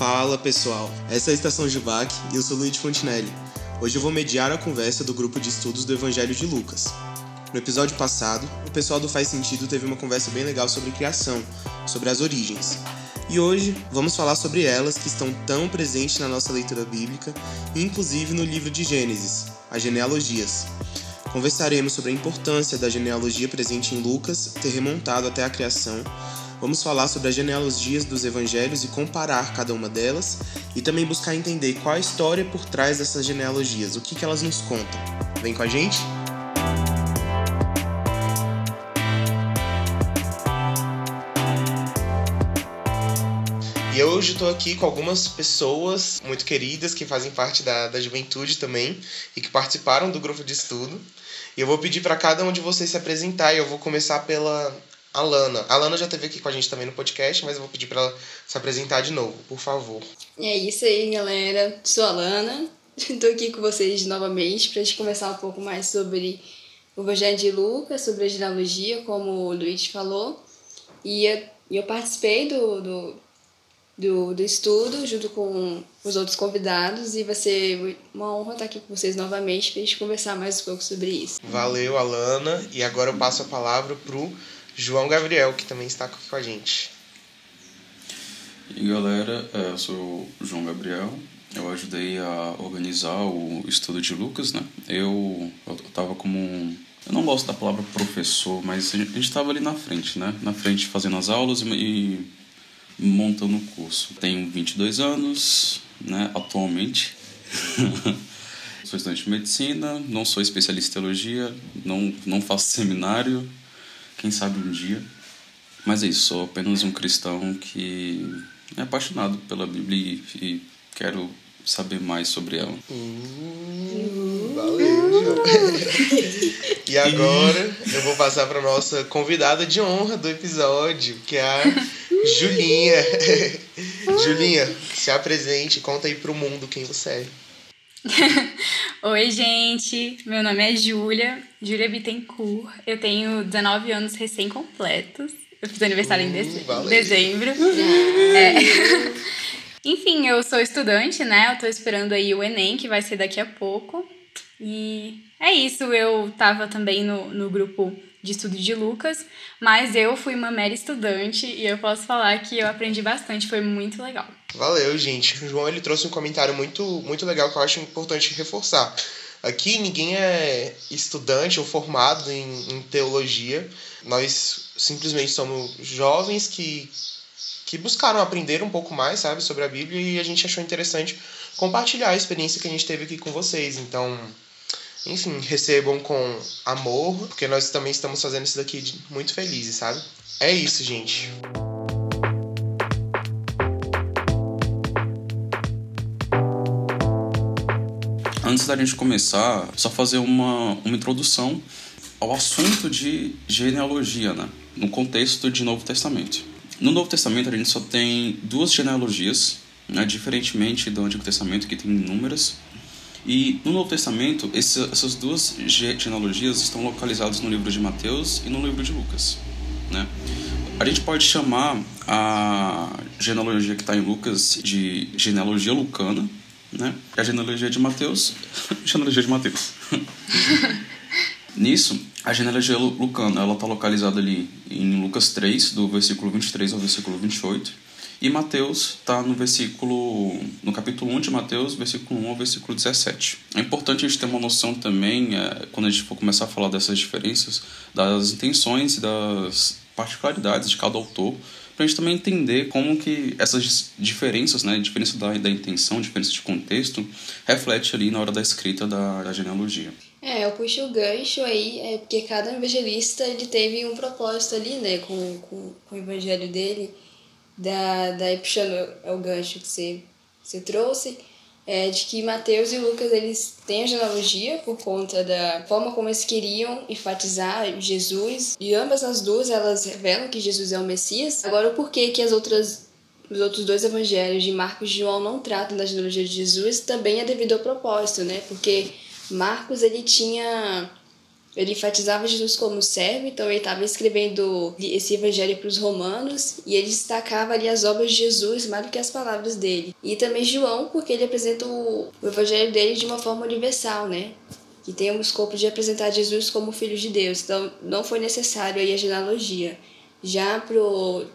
Fala pessoal, essa é a Estação Jubac e eu sou Luiz Fontinelli. Hoje eu vou mediar a conversa do grupo de estudos do Evangelho de Lucas. No episódio passado, o pessoal do Faz Sentido teve uma conversa bem legal sobre criação, sobre as origens. E hoje vamos falar sobre elas que estão tão presentes na nossa leitura bíblica, inclusive no livro de Gênesis, as genealogias. Conversaremos sobre a importância da genealogia presente em Lucas ter remontado até a criação. Vamos falar sobre as genealogias dos evangelhos e comparar cada uma delas, e também buscar entender qual a história por trás dessas genealogias, o que, que elas nos contam. Vem com a gente? E hoje estou aqui com algumas pessoas muito queridas que fazem parte da, da juventude também e que participaram do grupo de estudo. E eu vou pedir para cada um de vocês se apresentar e eu vou começar pela Alana. A Alana já esteve aqui com a gente também no podcast, mas eu vou pedir para ela se apresentar de novo, por favor. É isso aí, galera. Sou a Alana. Estou aqui com vocês novamente para a gente conversar um pouco mais sobre o Evangelho de Lucas, sobre a genealogia, como o Luiz falou. E eu, eu participei do, do, do, do estudo junto com os outros convidados e vai ser uma honra estar aqui com vocês novamente para a gente conversar mais um pouco sobre isso. Valeu, Alana. E agora eu passo a palavra pro João Gabriel, que também está aqui com a gente. E galera, é, eu sou o João Gabriel. Eu ajudei a organizar o estudo de Lucas, né? Eu, eu tava como Eu não gosto da palavra professor, mas a gente estava ali na frente, né? Na frente fazendo as aulas e, e montando o curso. Tenho 22 anos, né? Atualmente. sou estudante de medicina, não sou especialista em teologia, não, não faço seminário, quem sabe um dia. Mas é isso, sou apenas um cristão que é apaixonado pela Bíblia e, e quero saber mais sobre ela. Uh, valeu, João. e agora eu vou passar para nossa convidada de honra do episódio, que é a Julinha. Julinha, se apresente, conta aí pro mundo quem você é. Oi, gente. Meu nome é Júlia, Júlia Bittencourt. Eu tenho 19 anos recém-completos. Eu fiz aniversário em dezembro. valeu. dezembro. É. Enfim, eu sou estudante, né? Eu tô esperando aí o Enem, que vai ser daqui a pouco. E é isso. Eu tava também no, no grupo de estudo de Lucas, mas eu fui uma mera estudante e eu posso falar que eu aprendi bastante, foi muito legal. Valeu, gente. O João ele trouxe um comentário muito, muito legal que eu acho importante reforçar. Aqui ninguém é estudante ou formado em, em teologia. Nós simplesmente somos jovens que, que buscaram aprender um pouco mais, sabe, sobre a Bíblia e a gente achou interessante compartilhar a experiência que a gente teve aqui com vocês. Então, enfim, recebam com amor, porque nós também estamos fazendo isso daqui muito felizes, sabe? É isso, gente. Antes da gente começar, só fazer uma, uma introdução ao assunto de genealogia, né? No contexto de Novo Testamento. No Novo Testamento a gente só tem duas genealogias, né? diferentemente do Antigo Testamento que tem inúmeras. E no Novo Testamento esse, essas duas ge- genealogias estão localizadas no livro de Mateus e no livro de Lucas, né? A gente pode chamar a genealogia que está em Lucas de genealogia lucana, né? A genealogia de Mateus, genealogia de Mateus. Nisso, a genealogia lu- lucana, ela está localizada ali em Lucas 3, do versículo 23 ao versículo 28. E Mateus está no versículo, no capítulo 1 de Mateus, versículo 1 ao versículo 17. É importante a gente ter uma noção também, é, quando a gente for começar a falar dessas diferenças, das intenções e das particularidades de cada autor, para a gente também entender como que essas diferenças, né, diferença da, da intenção, diferença de contexto, reflete ali na hora da escrita da, da genealogia. É, eu puxo o gancho aí, é porque cada evangelista ele teve um propósito ali, né, com, com, com o evangelho dele. Da, puxando é o gancho que você, você trouxe, é de que Mateus e Lucas eles têm a genealogia por conta da forma como eles queriam enfatizar Jesus. E ambas as duas elas revelam que Jesus é o Messias. Agora, o porquê que as outras os outros dois evangelhos de Marcos e João não tratam da genealogia de Jesus também é devido ao propósito, né? Porque Marcos ele tinha ele enfatizava Jesus como servo, então ele estava escrevendo esse evangelho para os romanos e ele destacava ali as obras de Jesus mais do que as palavras dele. E também João, porque ele apresenta o, o evangelho dele de uma forma universal, né? Que tem um escopo de apresentar Jesus como filho de Deus. Então não foi necessário aí a genealogia. Já pro,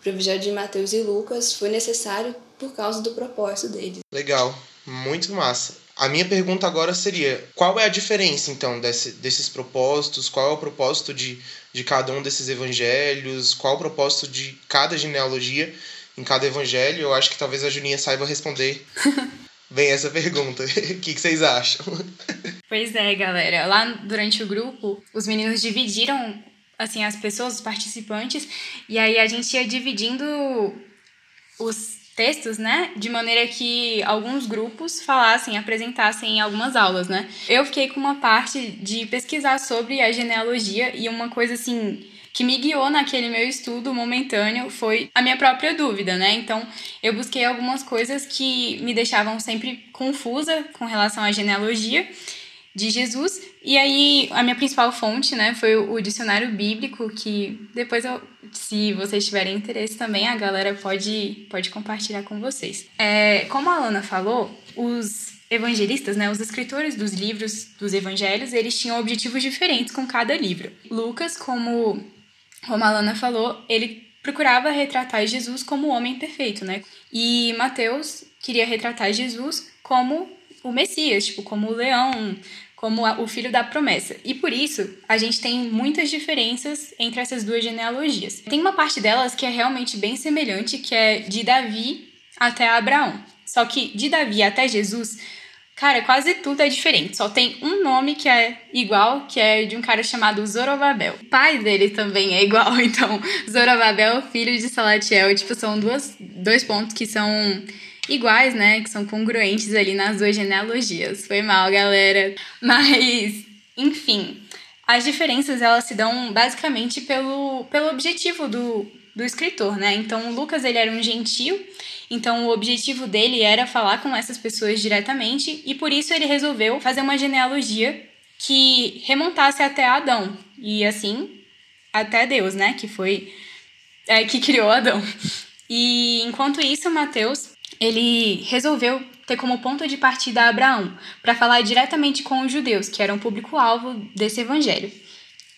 pro evangelho de Mateus e Lucas foi necessário por causa do propósito deles. Legal, muito massa. A minha pergunta agora seria: qual é a diferença, então, desse, desses propósitos? Qual é o propósito de, de cada um desses evangelhos? Qual é o propósito de cada genealogia em cada evangelho? Eu acho que talvez a Juninha saiba responder bem essa pergunta. O que, que vocês acham? Pois é, galera. Lá durante o grupo, os meninos dividiram assim as pessoas, os participantes, e aí a gente ia dividindo os textos, né? De maneira que alguns grupos falassem, apresentassem algumas aulas, né? Eu fiquei com uma parte de pesquisar sobre a genealogia e uma coisa assim que me guiou naquele meu estudo momentâneo foi a minha própria dúvida, né? Então, eu busquei algumas coisas que me deixavam sempre confusa com relação à genealogia de Jesus. E aí, a minha principal fonte, né, foi o, dicionário bíblico, que depois, eu, se vocês tiverem interesse também, a galera pode, pode compartilhar com vocês. É, como a Ana falou, os evangelistas, né, os escritores dos livros dos evangelhos, eles tinham objetivos diferentes com cada livro. Lucas, como, como a Alana falou, ele procurava retratar Jesus como o homem perfeito, né? E Mateus queria retratar Jesus como o Messias, tipo, como o leão, como o filho da promessa. E por isso, a gente tem muitas diferenças entre essas duas genealogias. Tem uma parte delas que é realmente bem semelhante, que é de Davi até Abraão. Só que de Davi até Jesus, cara, quase tudo é diferente. Só tem um nome que é igual, que é de um cara chamado Zorobabel. O pai dele também é igual, então Zorobabel, filho de Salatiel, tipo, são duas, dois pontos que são iguais, né? Que são congruentes ali nas duas genealogias. Foi mal, galera. Mas, enfim, as diferenças elas se dão basicamente pelo, pelo objetivo do, do escritor, né? Então, Lucas ele era um gentio, então o objetivo dele era falar com essas pessoas diretamente e por isso ele resolveu fazer uma genealogia que remontasse até Adão e assim até Deus, né? Que foi é, que criou Adão. E enquanto isso, Mateus ele resolveu ter como ponto de partida Abraão, para falar diretamente com os judeus, que eram público-alvo desse evangelho.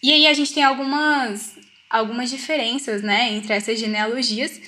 E aí a gente tem algumas, algumas diferenças né, entre essas genealogias.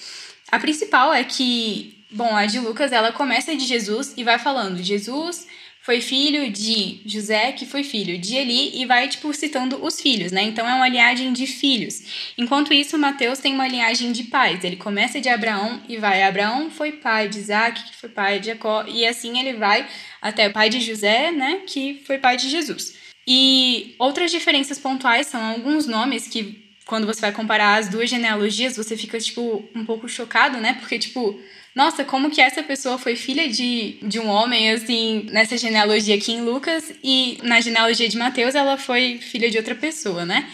A principal é que, bom, a de Lucas ela começa de Jesus e vai falando: Jesus foi filho de José, que foi filho de Eli, e vai, tipo, citando os filhos, né? Então é uma linhagem de filhos. Enquanto isso, Mateus tem uma linhagem de pais. Ele começa de Abraão e vai. Abraão foi pai de Isaac, que foi pai de Jacó, e assim ele vai até o pai de José, né? Que foi pai de Jesus. E outras diferenças pontuais são alguns nomes que, quando você vai comparar as duas genealogias, você fica, tipo, um pouco chocado, né? Porque, tipo, nossa, como que essa pessoa foi filha de, de um homem, assim, nessa genealogia aqui em Lucas, e na genealogia de Mateus ela foi filha de outra pessoa, né?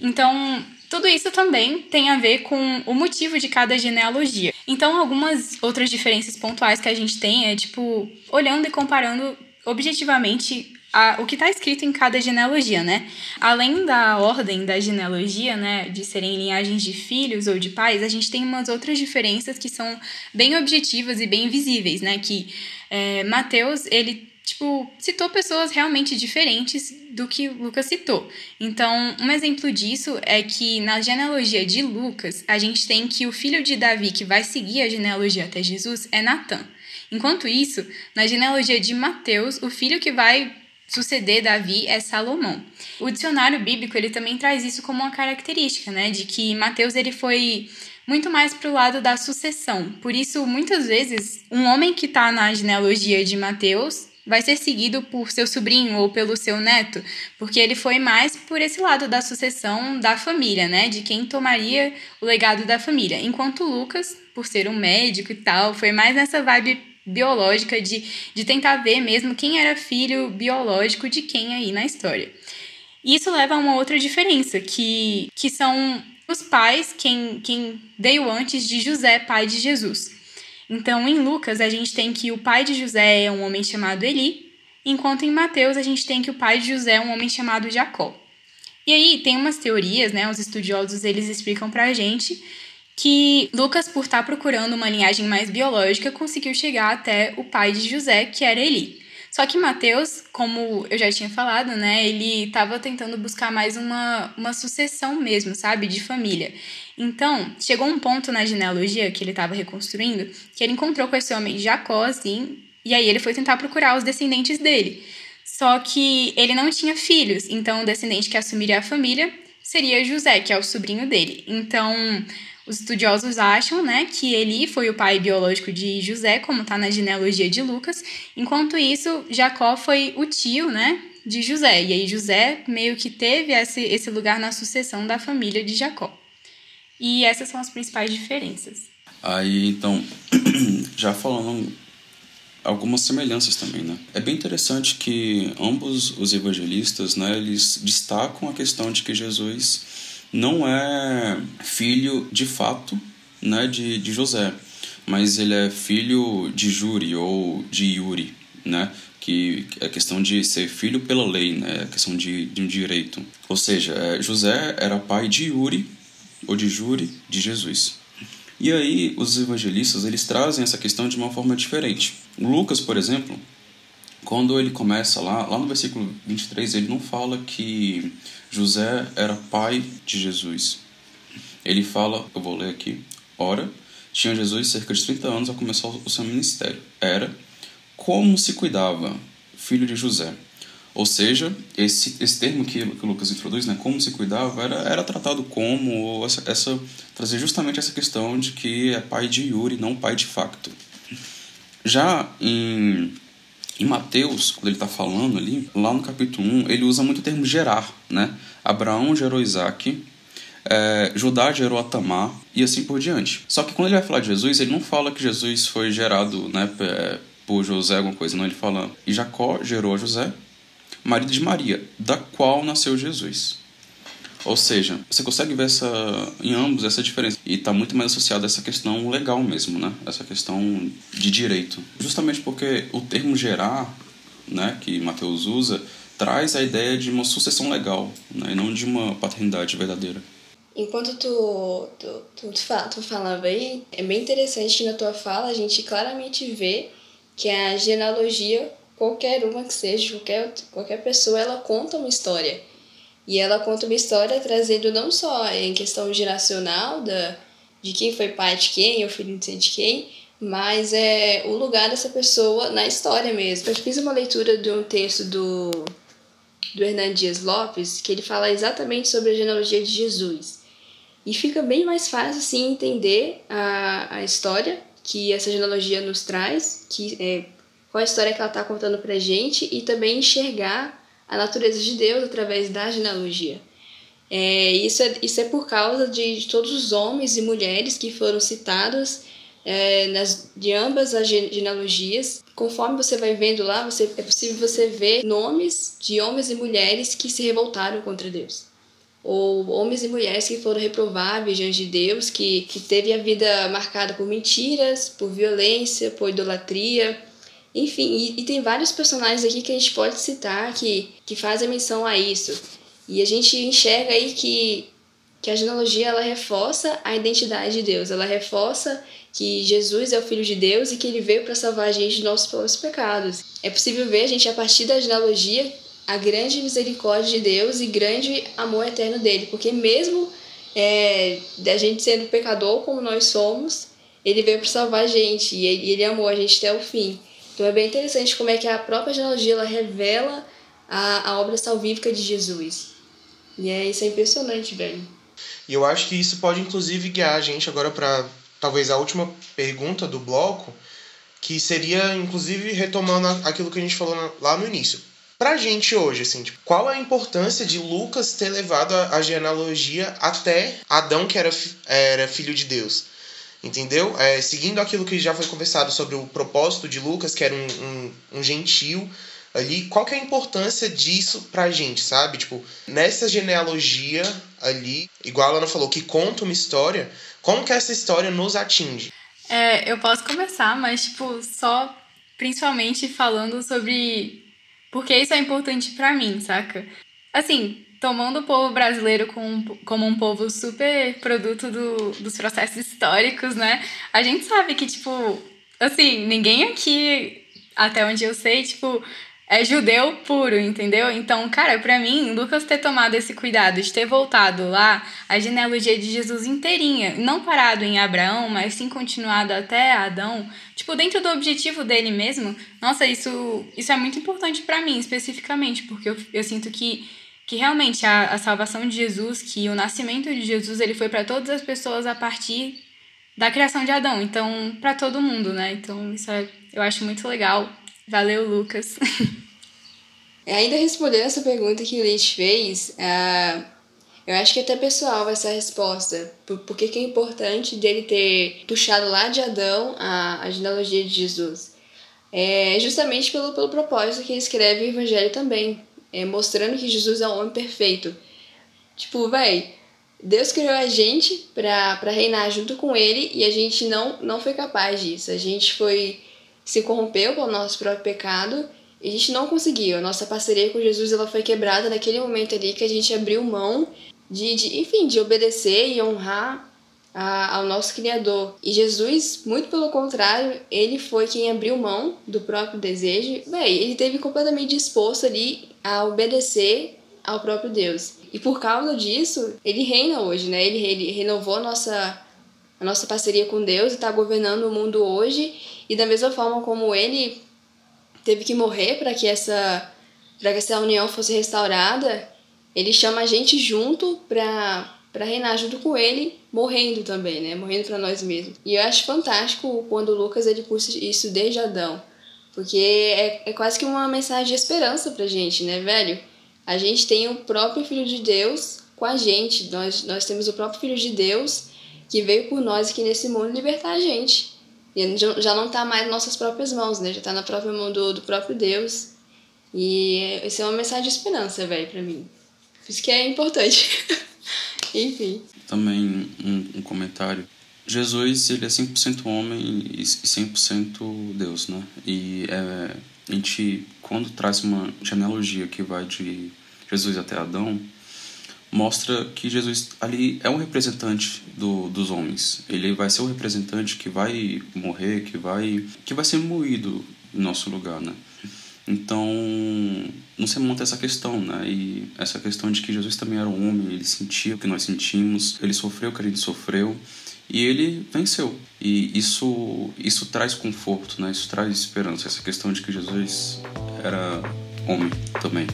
Então, tudo isso também tem a ver com o motivo de cada genealogia. Então, algumas outras diferenças pontuais que a gente tem é, tipo, olhando e comparando objetivamente a, o que está escrito em cada genealogia, né? Além da ordem da genealogia, né, de serem linhagens de filhos ou de pais, a gente tem umas outras diferenças que são bem objetivas e bem visíveis, né? Que é, Mateus, ele tipo, citou pessoas realmente diferentes do que Lucas citou. Então, um exemplo disso é que na genealogia de Lucas, a gente tem que o filho de Davi que vai seguir a genealogia até Jesus é Natan. Enquanto isso, na genealogia de Mateus, o filho que vai suceder Davi é Salomão. O dicionário bíblico ele também traz isso como uma característica, né, de que Mateus ele foi muito mais para o lado da sucessão. Por isso, muitas vezes, um homem que está na genealogia de Mateus vai ser seguido por seu sobrinho ou pelo seu neto, porque ele foi mais por esse lado da sucessão da família, né, de quem tomaria o legado da família. Enquanto Lucas, por ser um médico e tal, foi mais nessa vibe biológica de, de tentar ver mesmo quem era filho biológico de quem aí na história. Isso leva a uma outra diferença, que, que são os pais quem, quem veio antes de José, pai de Jesus. Então, em Lucas, a gente tem que o pai de José é um homem chamado Eli, enquanto em Mateus a gente tem que o pai de José é um homem chamado Jacó. E aí tem umas teorias, né? Os estudiosos eles explicam pra gente que Lucas, por estar tá procurando uma linhagem mais biológica, conseguiu chegar até o pai de José, que era Eli. Só que Mateus, como eu já tinha falado, né, ele estava tentando buscar mais uma, uma sucessão mesmo, sabe, de família. Então, chegou um ponto na genealogia que ele estava reconstruindo que ele encontrou com esse homem Jacó, assim, e aí ele foi tentar procurar os descendentes dele. Só que ele não tinha filhos, então o descendente que assumiria a família seria José, que é o sobrinho dele. Então, os estudiosos acham né, que Eli foi o pai biológico de José, como está na genealogia de Lucas, enquanto isso, Jacó foi o tio né, de José. E aí José meio que teve esse, esse lugar na sucessão da família de Jacó. E essas são as principais diferenças. Aí, então, já falando algumas semelhanças também, né? É bem interessante que ambos os evangelistas, né, eles destacam a questão de que Jesus não é filho de fato né, de, de José, mas ele é filho de Júri ou de Yuri, né? que é questão de ser filho pela lei, né? É questão de, de um direito. Ou seja, é, José era pai de Yuri ou de Júri de Jesus. E aí os evangelistas eles trazem essa questão de uma forma diferente. Lucas, por exemplo, quando ele começa lá, lá no versículo 23, ele não fala que José era pai de Jesus. Ele fala, eu vou ler aqui, ora, tinha Jesus cerca de 30 anos ao começar o seu ministério. Era como se cuidava, filho de José. Ou seja, esse, esse termo que, que Lucas introduz, né, como se cuidava, era, era tratado como essa, essa trazer justamente essa questão de que é pai de Yuri, não pai de facto. Já em em Mateus, quando ele está falando ali, lá no capítulo 1, ele usa muito o termo gerar, né? Abraão gerou Isaac, é, Judá gerou Atamar e assim por diante. Só que quando ele vai falar de Jesus, ele não fala que Jesus foi gerado né, por José, alguma coisa, não. Ele fala, e Jacó gerou a José, marido de Maria, da qual nasceu Jesus. Ou seja, você consegue ver essa, em ambos essa diferença. E está muito mais associado a essa questão legal mesmo, né? Essa questão de direito. Justamente porque o termo gerar, né, que Mateus usa, traz a ideia de uma sucessão legal, né, e não de uma paternidade verdadeira. Enquanto tu, tu, tu, tu, fala, tu falava aí, é bem interessante que na tua fala a gente claramente vê que a genealogia, qualquer uma que seja, qualquer, qualquer pessoa, ela conta uma história. E ela conta uma história trazendo não só em questão geracional da, de quem foi pai de quem, ou filho de quem, mas é o lugar dessa pessoa na história mesmo. Eu fiz uma leitura de um texto do, do Hernan Dias Lopes, que ele fala exatamente sobre a genealogia de Jesus. E fica bem mais fácil assim entender a, a história que essa genealogia nos traz, que é, qual a história que ela está contando pra gente e também enxergar a natureza de Deus através da genealogia. É, isso, é, isso é por causa de, de todos os homens e mulheres que foram citados é, nas, de ambas as genealogias. Conforme você vai vendo lá, você, é possível você ver nomes de homens e mulheres que se revoltaram contra Deus. Ou homens e mulheres que foram reprováveis diante de Deus, que, que teve a vida marcada por mentiras, por violência, por idolatria, enfim, e, e, tem vários personagens aqui que a gente pode citar que, que fazem menção a isso. E a gente enxerga aí que, que a genealogia ela reforça a identidade de Deus, ela reforça que Jesus é o Filho de Deus e que ele veio para salvar a gente de nossos pecados. É possível ver, a gente, a partir da genealogia, a grande misericórdia de Deus e grande amor eterno dele, porque mesmo é, da gente sendo pecador como nós somos, ele veio para salvar a gente e ele amou a gente até o fim. Então é bem interessante como é que a própria genealogia ela revela a, a obra salvífica de Jesus. E é, isso é impressionante, velho. E eu acho que isso pode inclusive guiar a gente agora para talvez a última pergunta do bloco, que seria inclusive retomando aquilo que a gente falou lá no início. Pra gente hoje, assim, tipo, qual a importância de Lucas ter levado a, a genealogia até Adão, que era, era filho de Deus? Entendeu? É, seguindo aquilo que já foi conversado sobre o propósito de Lucas, que era um, um, um gentil ali, qual que é a importância disso pra gente, sabe? Tipo, nessa genealogia ali, igual a Ana falou, que conta uma história, como que essa história nos atinge? É, eu posso começar, mas, tipo, só principalmente falando sobre por que isso é importante para mim, saca? Assim, tomando o povo brasileiro como, como um povo super produto do, dos processos históricos, né? A gente sabe que, tipo, assim, ninguém aqui, até onde eu sei, tipo, é judeu puro, entendeu? Então, cara, para mim, Lucas ter tomado esse cuidado de ter voltado lá a genealogia de Jesus inteirinha, não parado em Abraão, mas sim continuado até Adão, tipo, dentro do objetivo dele mesmo, nossa, isso, isso é muito importante para mim, especificamente, porque eu, eu sinto que que realmente a, a salvação de Jesus, que o nascimento de Jesus, ele foi para todas as pessoas a partir da criação de Adão, então para todo mundo, né? Então isso é, eu acho muito legal. Valeu, Lucas. É, ainda respondendo essa pergunta que o Leite fez, uh, eu acho que até pessoal vai ser a resposta. Por, por que, que é importante dele ter puxado lá de Adão a, a genealogia de Jesus? É justamente pelo, pelo propósito que ele escreve o Evangelho também, é, mostrando que Jesus é um homem perfeito. Tipo, véi, Deus criou a gente pra, reinar junto com ele e a gente não, não foi capaz disso. A gente foi se corrompeu com o nosso próprio pecado e a gente não conseguiu. A nossa parceria com Jesus ela foi quebrada naquele momento ali que a gente abriu mão de, de enfim, de obedecer e honrar a, ao nosso Criador. E Jesus, muito pelo contrário, ele foi quem abriu mão do próprio desejo. Bem, ele teve completamente disposto ali a obedecer ao próprio Deus. E por causa disso, ele reina hoje, né? Ele, ele renovou a nossa, a nossa parceria com Deus e está governando o mundo hoje. E da mesma forma como ele teve que morrer para que essa para que essa união fosse restaurada, ele chama a gente junto para reinar junto com ele, morrendo também, né? Morrendo para nós mesmos. E eu acho fantástico quando o Lucas ele puxa isso desde Adão, porque é, é quase que uma mensagem de esperança pra gente, né, velho? A gente tem o próprio Filho de Deus com a gente, nós, nós temos o próprio Filho de Deus que veio por nós aqui nesse mundo libertar a gente. E já não está mais nas nossas próprias mãos, né? Já está na própria mão do, do próprio Deus. E isso é uma mensagem de esperança, velho, para mim. Por isso que é importante. Enfim. Também um, um, comentário. Jesus, ele é 100% homem e 100% Deus, né? E é, a gente, quando traz uma genealogia que vai de Jesus até Adão, mostra que Jesus ali é um representante do, dos homens. Ele vai ser o representante que vai morrer, que vai que vai ser moído em nosso lugar, né? Então, não se monta essa questão, né? E essa questão de que Jesus também era um homem, ele sentia o que nós sentimos, ele sofreu o que a gente sofreu e ele venceu. E isso isso traz conforto, né? Isso traz esperança, essa questão de que Jesus era homem também.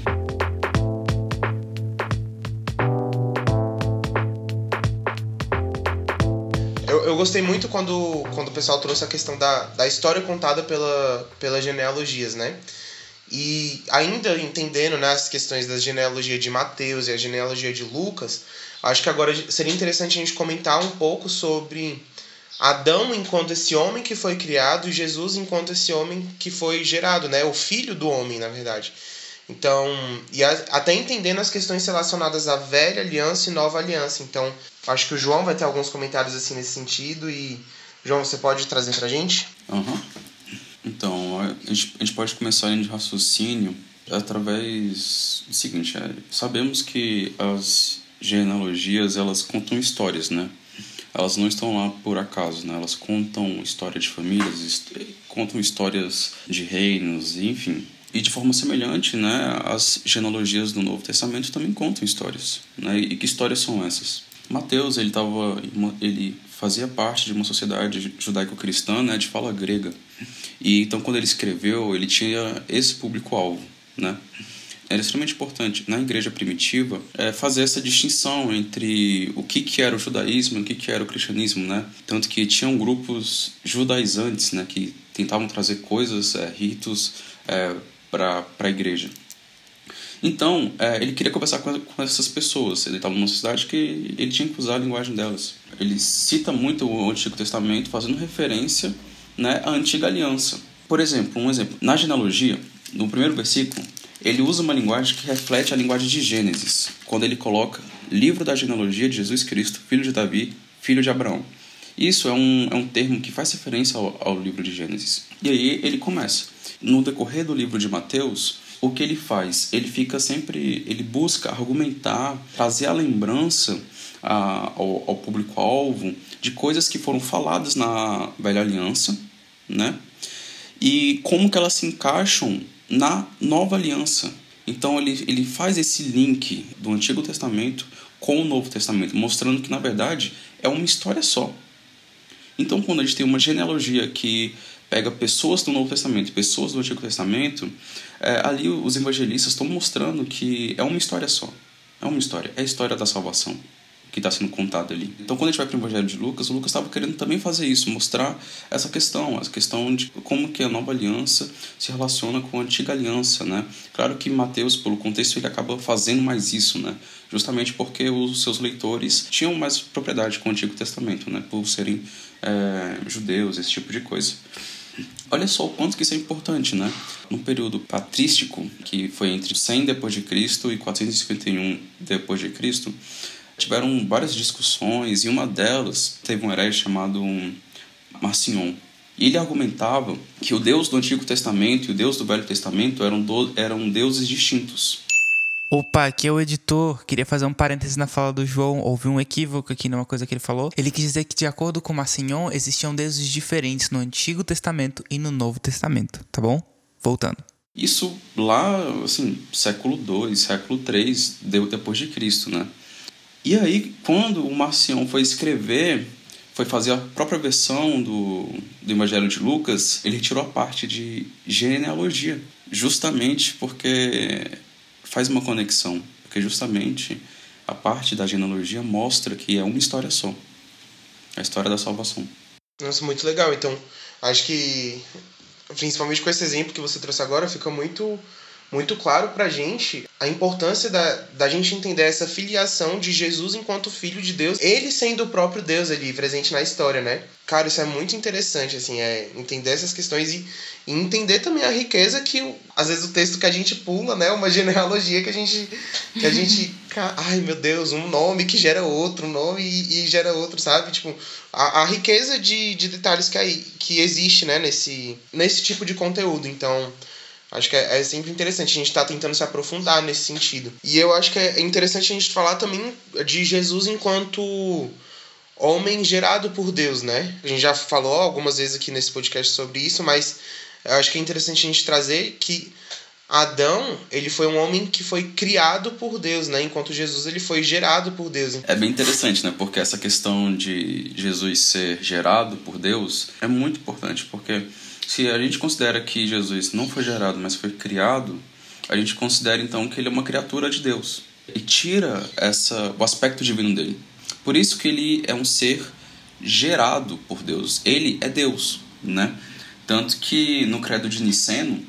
eu gostei muito quando, quando o pessoal trouxe a questão da, da história contada pela, pelas genealogias, né? E ainda entendendo né, as questões da genealogia de Mateus e a genealogia de Lucas, acho que agora seria interessante a gente comentar um pouco sobre Adão enquanto esse homem que foi criado e Jesus enquanto esse homem que foi gerado, né? O filho do homem, na verdade. Então, e a, até entendendo as questões relacionadas à velha aliança e nova aliança. Então, acho que o João vai ter alguns comentários assim nesse sentido e João, você pode trazer pra gente? Uhum. Então, a gente, a gente pode começar a de raciocínio através do seguinte, é, sabemos que as genealogias, elas contam histórias, né? Elas não estão lá por acaso, né? Elas contam história de famílias, contam histórias de reinos, enfim. E de forma semelhante, né, as genealogias do Novo Testamento também contam histórias. Né? E que histórias são essas? Mateus, ele, tava, ele fazia parte de uma sociedade judaico-cristã né, de fala grega. E então, quando ele escreveu, ele tinha esse público-alvo. Né? Era extremamente importante na igreja primitiva é, fazer essa distinção entre o que, que era o judaísmo e o que, que era o cristianismo. Né? Tanto que tinham grupos judaizantes né, que tentavam trazer coisas, é, ritos, é, para a igreja. Então, é, ele queria conversar com, com essas pessoas. Ele estava numa cidade que ele tinha que usar a linguagem delas. Ele cita muito o Antigo Testamento, fazendo referência né, à Antiga Aliança. Por exemplo, um exemplo. Na genealogia, no primeiro versículo, ele usa uma linguagem que reflete a linguagem de Gênesis, quando ele coloca livro da genealogia de Jesus Cristo, filho de Davi, filho de Abraão. Isso é um, é um termo que faz referência ao, ao livro de Gênesis. E aí ele começa. No decorrer do livro de Mateus, o que ele faz? Ele fica sempre, ele busca argumentar, trazer a lembrança a, ao, ao público-alvo de coisas que foram faladas na velha aliança, né? E como que elas se encaixam na nova aliança. Então ele, ele faz esse link do Antigo Testamento com o Novo Testamento, mostrando que na verdade é uma história só. Então quando a gente tem uma genealogia que pega pessoas do Novo Testamento e pessoas do Antigo Testamento, é, ali os evangelistas estão mostrando que é uma história só. É uma história, é a história da salvação que está sendo contada ali. Então, quando a gente vai para o Evangelho de Lucas, o Lucas estava querendo também fazer isso, mostrar essa questão, essa questão de como que a nova aliança se relaciona com a antiga aliança, né? Claro que Mateus, pelo contexto, ele acaba fazendo mais isso, né? Justamente porque os seus leitores tinham mais propriedade com o Antigo Testamento, né? Por serem é, judeus, esse tipo de coisa. Olha só o quanto que isso é importante, né? No período patrístico, que foi entre 100 depois de Cristo e 451 depois de Cristo, tiveram várias discussões e uma delas teve um herege chamado Marcion. E ele argumentava que o Deus do Antigo Testamento e o Deus do Velho Testamento eram, do, eram deuses distintos. Opa, aqui é o editor. Queria fazer um parêntese na fala do João. Houve um equívoco aqui numa coisa que ele falou. Ele quis dizer que, de acordo com Massignon, existiam deuses diferentes no Antigo Testamento e no Novo Testamento, tá bom? Voltando. Isso lá, assim, século II, século III, depois de Cristo, né? E aí, quando o Marcion foi escrever, foi fazer a própria versão do, do Evangelho de Lucas, ele retirou a parte de genealogia, justamente porque faz uma conexão, porque justamente a parte da genealogia mostra que é uma história só a história da salvação. Nossa, muito legal. Então, acho que, principalmente com esse exemplo que você trouxe agora, fica muito muito claro pra gente a importância da, da gente entender essa filiação de Jesus enquanto filho de Deus, ele sendo o próprio Deus ali presente na história, né? Cara, isso é muito interessante, assim, é entender essas questões e, e entender também a riqueza que, às vezes, o texto que a gente pula, né? Uma genealogia que a gente. que a gente. ai meu Deus, um nome que gera outro, um nome e, e gera outro, sabe? Tipo, a, a riqueza de, de detalhes que, aí, que existe, né, nesse, nesse tipo de conteúdo. Então. Acho que é, é sempre interessante a gente estar tá tentando se aprofundar nesse sentido. E eu acho que é interessante a gente falar também de Jesus enquanto homem gerado por Deus, né? A gente já falou algumas vezes aqui nesse podcast sobre isso, mas eu acho que é interessante a gente trazer que Adão, ele foi um homem que foi criado por Deus, né? Enquanto Jesus, ele foi gerado por Deus. É bem interessante, né? Porque essa questão de Jesus ser gerado por Deus é muito importante, porque se a gente considera que Jesus não foi gerado, mas foi criado, a gente considera então que ele é uma criatura de Deus e tira essa o aspecto divino dele. Por isso que ele é um ser gerado por Deus. Ele é Deus, né? Tanto que no credo de Niceno,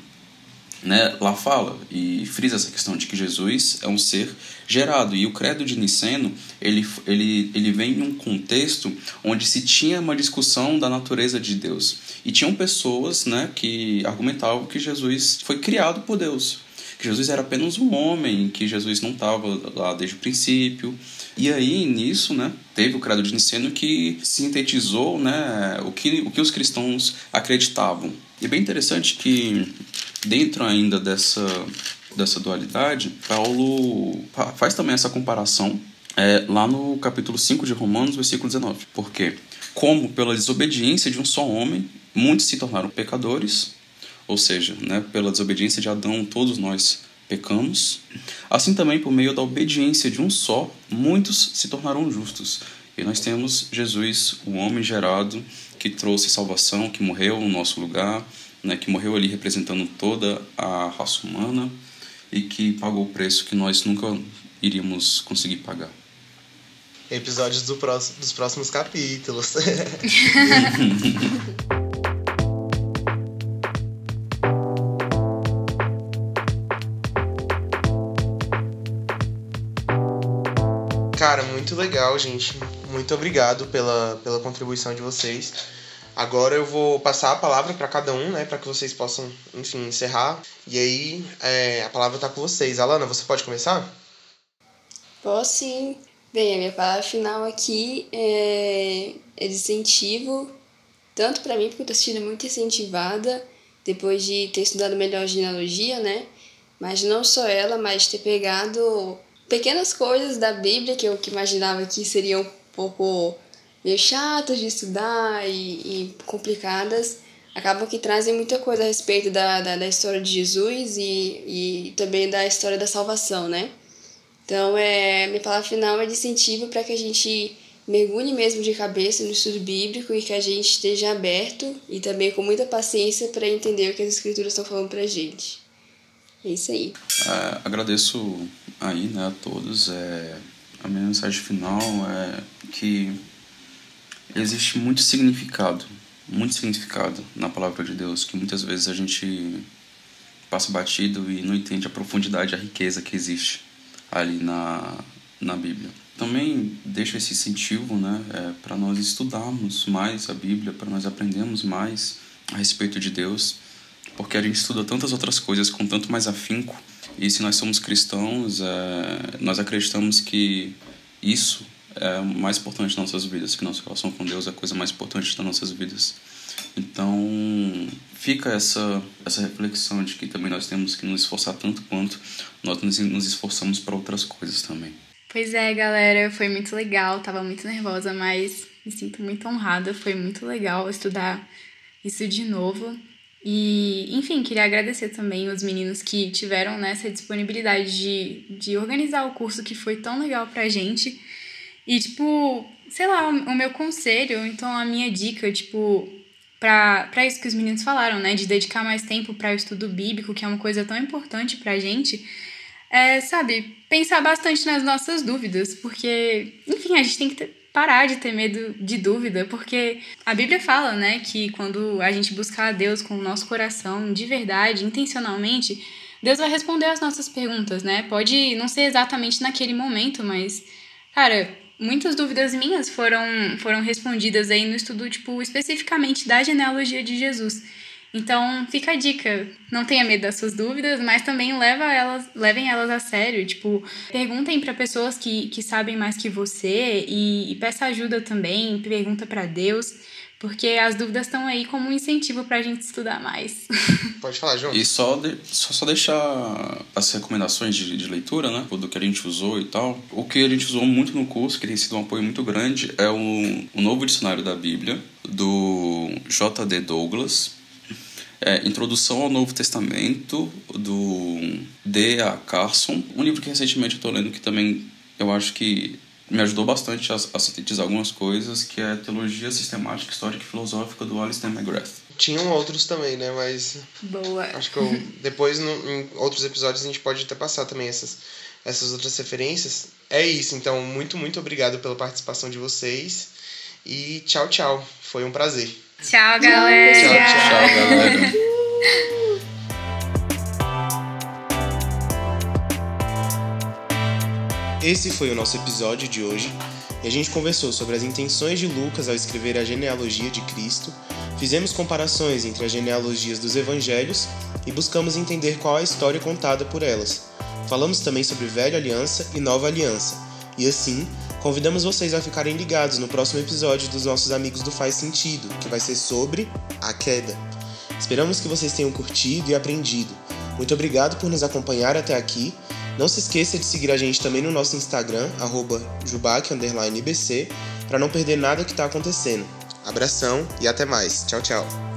né, lá fala e frisa essa questão de que Jesus é um ser gerado. E o credo de Niceno, ele, ele, ele vem em um contexto onde se tinha uma discussão da natureza de Deus. E tinham pessoas né, que argumentavam que Jesus foi criado por Deus. Que Jesus era apenas um homem, que Jesus não estava lá desde o princípio. E aí, nisso, né, teve o credo de Niceno que sintetizou né, o, que, o que os cristãos acreditavam. E é bem interessante que, dentro ainda dessa dessa dualidade, Paulo faz também essa comparação é, lá no capítulo 5 de Romanos, versículo 19. Porque, como pela desobediência de um só homem, muitos se tornaram pecadores, ou seja, né, pela desobediência de Adão, todos nós pecamos, assim também por meio da obediência de um só, muitos se tornaram justos. E nós temos Jesus, o homem gerado, que trouxe salvação, que morreu no nosso lugar, né, que morreu ali representando toda a raça humana e que pagou o preço que nós nunca iríamos conseguir pagar. Episódios do próximo, dos próximos capítulos. Cara, muito legal, gente. Muito obrigado pela, pela contribuição de vocês. Agora eu vou passar a palavra para cada um, né, para que vocês possam, enfim, encerrar. E aí é, a palavra está com vocês. Alana, você pode começar? Posso sim. Bem, a minha palavra final aqui é, é incentivo, tanto para mim, porque eu estou sendo muito incentivada, depois de ter estudado melhor genealogia, né? Mas não só ela, mas ter pegado pequenas coisas da Bíblia que eu imaginava que seriam um pouco meio chatas de estudar e, e complicadas, acabam que trazem muita coisa a respeito da, da, da história de Jesus e, e também da história da salvação, né? Então, é, minha palavra final é de incentivo para que a gente mergulhe mesmo de cabeça no estudo bíblico e que a gente esteja aberto e também com muita paciência para entender o que as escrituras estão falando para a gente. É isso aí. É, agradeço aí né, a todos. É, a minha mensagem final é que existe muito significado, muito significado na palavra de Deus, que muitas vezes a gente passa batido e não entende a profundidade, a riqueza que existe ali na, na Bíblia. Também deixo esse incentivo né, é, para nós estudarmos mais a Bíblia, para nós aprendermos mais a respeito de Deus, porque a gente estuda tantas outras coisas com tanto mais afinco, e se nós somos cristãos, é, nós acreditamos que isso é mais importante das nossas vidas, que nossa relação com Deus é a coisa mais importante das nossas vidas. Então, fica essa, essa reflexão de que também nós temos que nos esforçar tanto quanto nós nos esforçamos para outras coisas também. Pois é, galera, foi muito legal, tava muito nervosa, mas me sinto muito honrada, foi muito legal estudar isso de novo. E, enfim, queria agradecer também os meninos que tiveram nessa disponibilidade de, de organizar o curso que foi tão legal pra gente. E, tipo, sei lá, o meu conselho, então a minha dica, tipo, para isso que os meninos falaram, né? De dedicar mais tempo para o estudo bíblico, que é uma coisa tão importante pra gente. É, sabe, pensar bastante nas nossas dúvidas, porque, enfim, a gente tem que ter, parar de ter medo de dúvida, porque a Bíblia fala, né, que quando a gente buscar a Deus com o nosso coração, de verdade, intencionalmente, Deus vai responder as nossas perguntas, né? Pode não ser exatamente naquele momento, mas, cara, muitas dúvidas minhas foram, foram respondidas aí no estudo, tipo, especificamente da genealogia de Jesus. Então, fica a dica, não tenha medo das suas dúvidas, mas também leva elas, levem elas a sério, tipo, perguntem para pessoas que, que sabem mais que você e, e peça ajuda também, pergunta para Deus, porque as dúvidas estão aí como um incentivo para a gente estudar mais. Pode falar, João. E só, de, só, só deixar as recomendações de, de leitura, né? Do que a gente usou e tal. O que a gente usou muito no curso, que tem sido um apoio muito grande, é o, o novo dicionário da Bíblia, do J.D. Douglas. É, Introdução ao Novo Testamento, do D.A. Carson. Um livro que recentemente eu estou lendo que também eu acho que me ajudou bastante a, a sintetizar algumas coisas, que é a Teologia Sistemática, Histórica e Filosófica do Alistair McGrath. Tinham outros também, né? Mas. Boa. Acho que eu, depois, no, em outros episódios, a gente pode até passar também essas, essas outras referências. É isso, então, muito, muito obrigado pela participação de vocês. E tchau, tchau. Foi um prazer. Tchau, galera. Tchau, tchau. Tchau, galera. Esse foi o nosso episódio de hoje e a gente conversou sobre as intenções de Lucas ao escrever a genealogia de Cristo, fizemos comparações entre as genealogias dos evangelhos e buscamos entender qual a história contada por elas. Falamos também sobre Velha Aliança e Nova Aliança, e assim, convidamos vocês a ficarem ligados no próximo episódio dos nossos amigos do Faz Sentido, que vai ser sobre a queda. Esperamos que vocês tenham curtido e aprendido. Muito obrigado por nos acompanhar até aqui. Não se esqueça de seguir a gente também no nosso Instagram, jubac_ibc, para não perder nada que está acontecendo. Abração e até mais. Tchau, tchau.